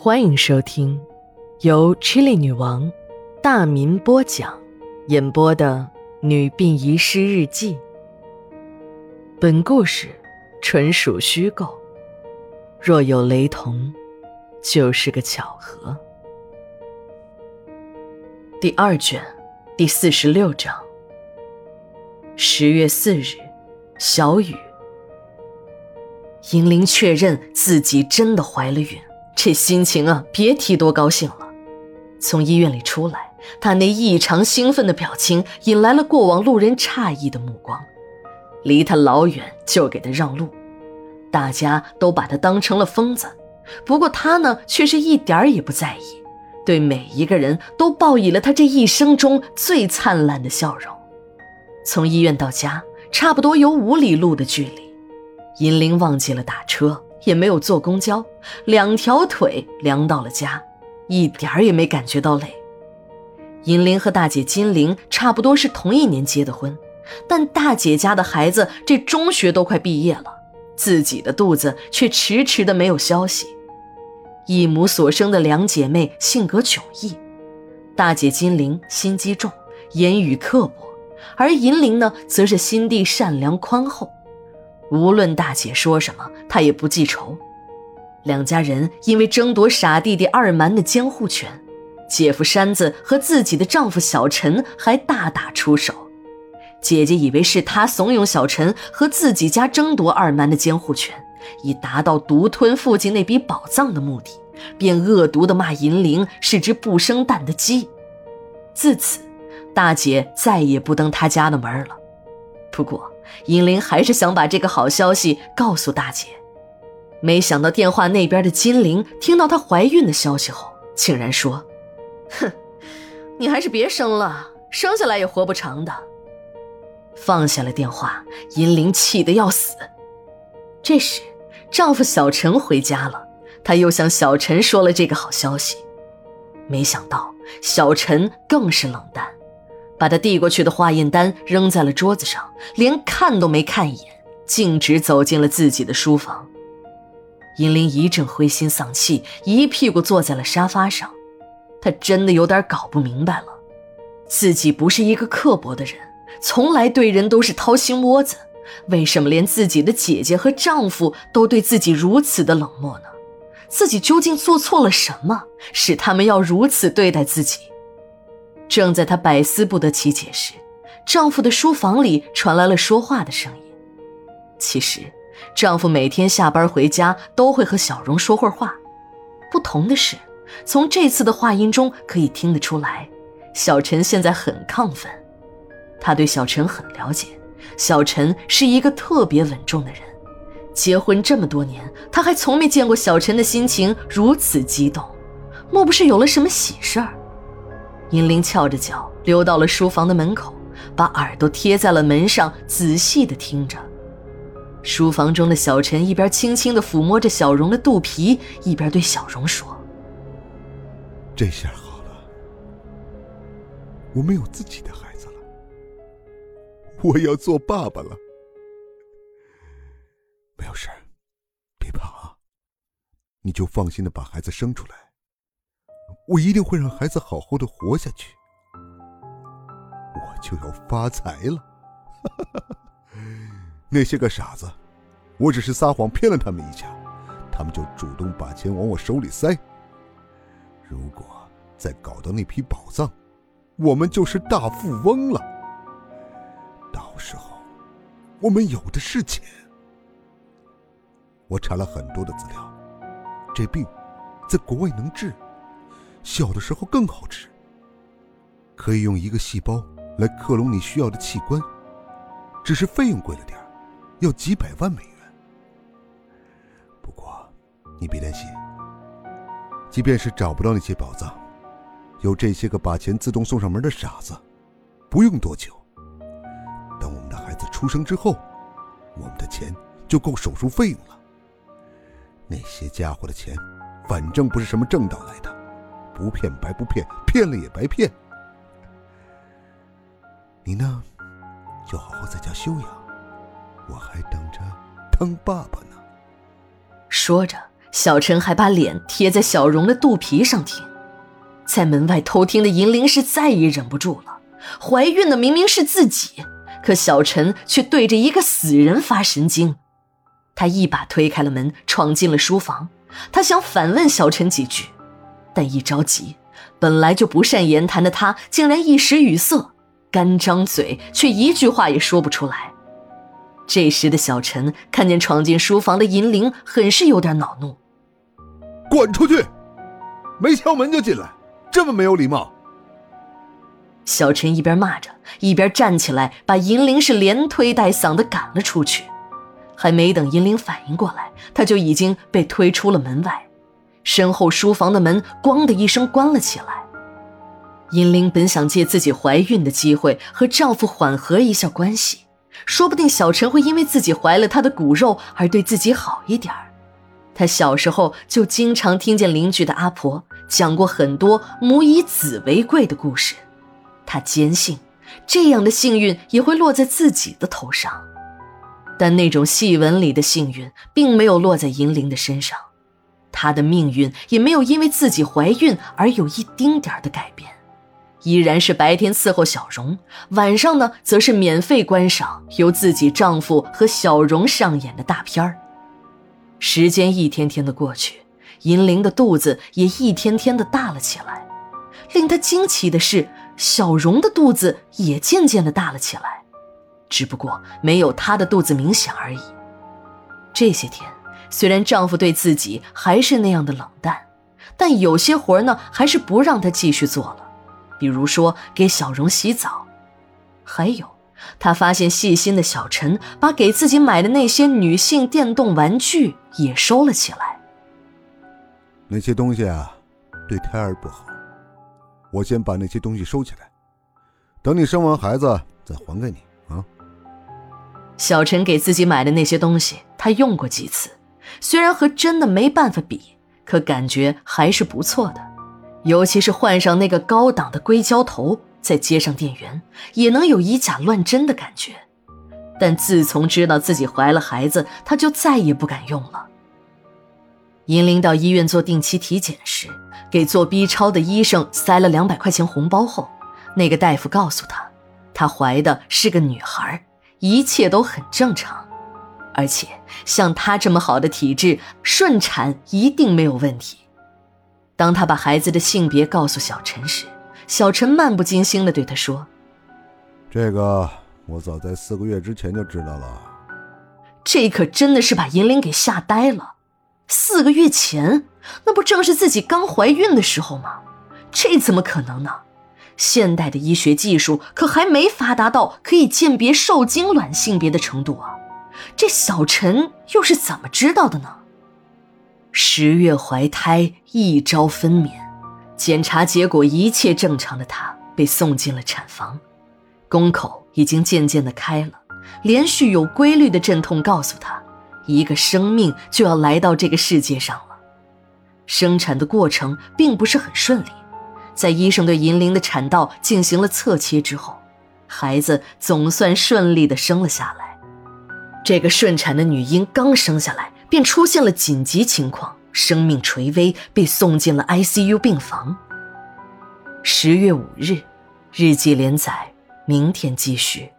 欢迎收听由 Chili 女王大民播讲、演播的《女病遗失日记》。本故事纯属虚构，若有雷同，就是个巧合。第二卷第四十六章。十月四日，小雨。银铃确认自己真的怀了孕，这心情啊，别提多高兴了。从医院里出来，他那异常兴奋的表情引来了过往路人诧异的目光，离他老远就给他让路，大家都把他当成了疯子。不过他呢，却是一点儿也不在意，对每一个人都报以了他这一生中最灿烂的笑容。从医院到家，差不多有五里路的距离。银铃忘记了打车，也没有坐公交，两条腿凉到了家，一点儿也没感觉到累。银铃和大姐金玲差不多是同一年结的婚，但大姐家的孩子这中学都快毕业了，自己的肚子却迟迟的没有消息。一母所生的两姐妹性格迥异，大姐金玲心机重，言语刻薄，而银铃呢，则是心地善良宽厚。无论大姐说什么，她也不记仇。两家人因为争夺傻弟弟二蛮的监护权，姐夫山子和自己的丈夫小陈还大打出手。姐姐以为是他怂恿小陈和自己家争夺二蛮的监护权，以达到独吞父亲那笔宝藏的目的，便恶毒地骂银铃是只不生蛋的鸡。自此，大姐再也不登他家的门了。不过，银铃还是想把这个好消息告诉大姐，没想到电话那边的金玲听到她怀孕的消息后，竟然说：“哼，你还是别生了，生下来也活不长的。”放下了电话，银铃气得要死。这时，丈夫小陈回家了，她又向小陈说了这个好消息，没想到小陈更是冷淡。把他递过去的化验单扔在了桌子上，连看都没看一眼，径直走进了自己的书房。银铃一阵灰心丧气，一屁股坐在了沙发上。她真的有点搞不明白了，自己不是一个刻薄的人，从来对人都是掏心窝子，为什么连自己的姐姐和丈夫都对自己如此的冷漠呢？自己究竟做错了什么，使他们要如此对待自己？正在她百思不得其解时，丈夫的书房里传来了说话的声音。其实，丈夫每天下班回家都会和小荣说会儿话。不同的是，从这次的话音中可以听得出来，小陈现在很亢奋。他对小陈很了解，小陈是一个特别稳重的人。结婚这么多年，他还从没见过小陈的心情如此激动，莫不是有了什么喜事儿？银铃翘着脚溜到了书房的门口，把耳朵贴在了门上，仔细的听着。书房中的小陈一边轻轻的抚摸着小荣的肚皮，一边对小荣说：“这下好了，我没有自己的孩子了，我要做爸爸了。没有事别怕啊，你就放心的把孩子生出来。”我一定会让孩子好好的活下去，我就要发财了。那些个傻子，我只是撒谎骗了他们一下，他们就主动把钱往我手里塞。如果再搞到那批宝藏，我们就是大富翁了。到时候，我们有的是钱。我查了很多的资料，这病在国外能治。小的时候更好吃。可以用一个细胞来克隆你需要的器官，只是费用贵了点要几百万美元。不过，你别担心，即便是找不到那些宝藏，有这些个把钱自动送上门的傻子，不用多久，等我们的孩子出生之后，我们的钱就够手术费用了。那些家伙的钱，反正不是什么正道来的。不骗白不骗，骗了也白骗。你呢，就好好在家休养，我还等着当爸爸呢。说着，小陈还把脸贴在小荣的肚皮上听。在门外偷听的银铃是再也忍不住了，怀孕的明明是自己，可小陈却对着一个死人发神经。他一把推开了门，闯进了书房。他想反问小陈几句，但一着急，本来就不善言谈的他竟然一时语塞，干张嘴却一句话也说不出来。这时的小陈看见闯进书房的银铃，很是有点恼怒：“滚出去！没敲门就进来！”这么没有礼貌！小陈一边骂着，一边站起来，把银铃是连推带搡的赶了出去。还没等银铃反应过来，他就已经被推出了门外。身后书房的门“咣”的一声关了起来。银铃本想借自己怀孕的机会和丈夫缓和一下关系，说不定小陈会因为自己怀了他的骨肉而对自己好一点儿。他小时候就经常听见邻居的阿婆讲过很多母以子为贵的故事，他坚信这样的幸运也会落在自己的头上，但那种戏文里的幸运并没有落在银铃的身上，她的命运也没有因为自己怀孕而有一丁点的改变，依然是白天伺候小荣，晚上呢则是免费观赏由自己丈夫和小荣上演的大片儿。时间一天天的过去，银铃的肚子也一天天的大了起来。令她惊奇的是，小荣的肚子也渐渐的大了起来，只不过没有她的肚子明显而已。这些天，虽然丈夫对自己还是那样的冷淡，但有些活呢，还是不让她继续做了，比如说给小荣洗澡，还有。她发现细心的小陈把给自己买的那些女性电动玩具也收了起来。那些东西啊，对胎儿不好。我先把那些东西收起来，等你生完孩子再还给你啊。小陈给自己买的那些东西，他用过几次，虽然和真的没办法比，可感觉还是不错的，尤其是换上那个高档的硅胶头。再接上电源，也能有以假乱真的感觉。但自从知道自己怀了孩子，他就再也不敢用了。银铃到医院做定期体检时，给做 B 超的医生塞了两百块钱红包后，那个大夫告诉她，她怀的是个女孩，一切都很正常，而且像她这么好的体质，顺产一定没有问题。当她把孩子的性别告诉小陈时，小陈漫不经心地对他说：“这个我早在四个月之前就知道了。”这可真的是把银铃给吓呆了。四个月前，那不正是自己刚怀孕的时候吗？这怎么可能呢？现代的医学技术可还没发达到可以鉴别受精卵性别的程度啊！这小陈又是怎么知道的呢？十月怀胎，一朝分娩。检查结果一切正常的她被送进了产房，宫口已经渐渐的开了，连续有规律的阵痛告诉她，一个生命就要来到这个世界上了。生产的过程并不是很顺利，在医生对银铃的产道进行了侧切之后，孩子总算顺利的生了下来。这个顺产的女婴刚生下来便出现了紧急情况。生命垂危，被送进了 ICU 病房。十月五日，日记连载，明天继续。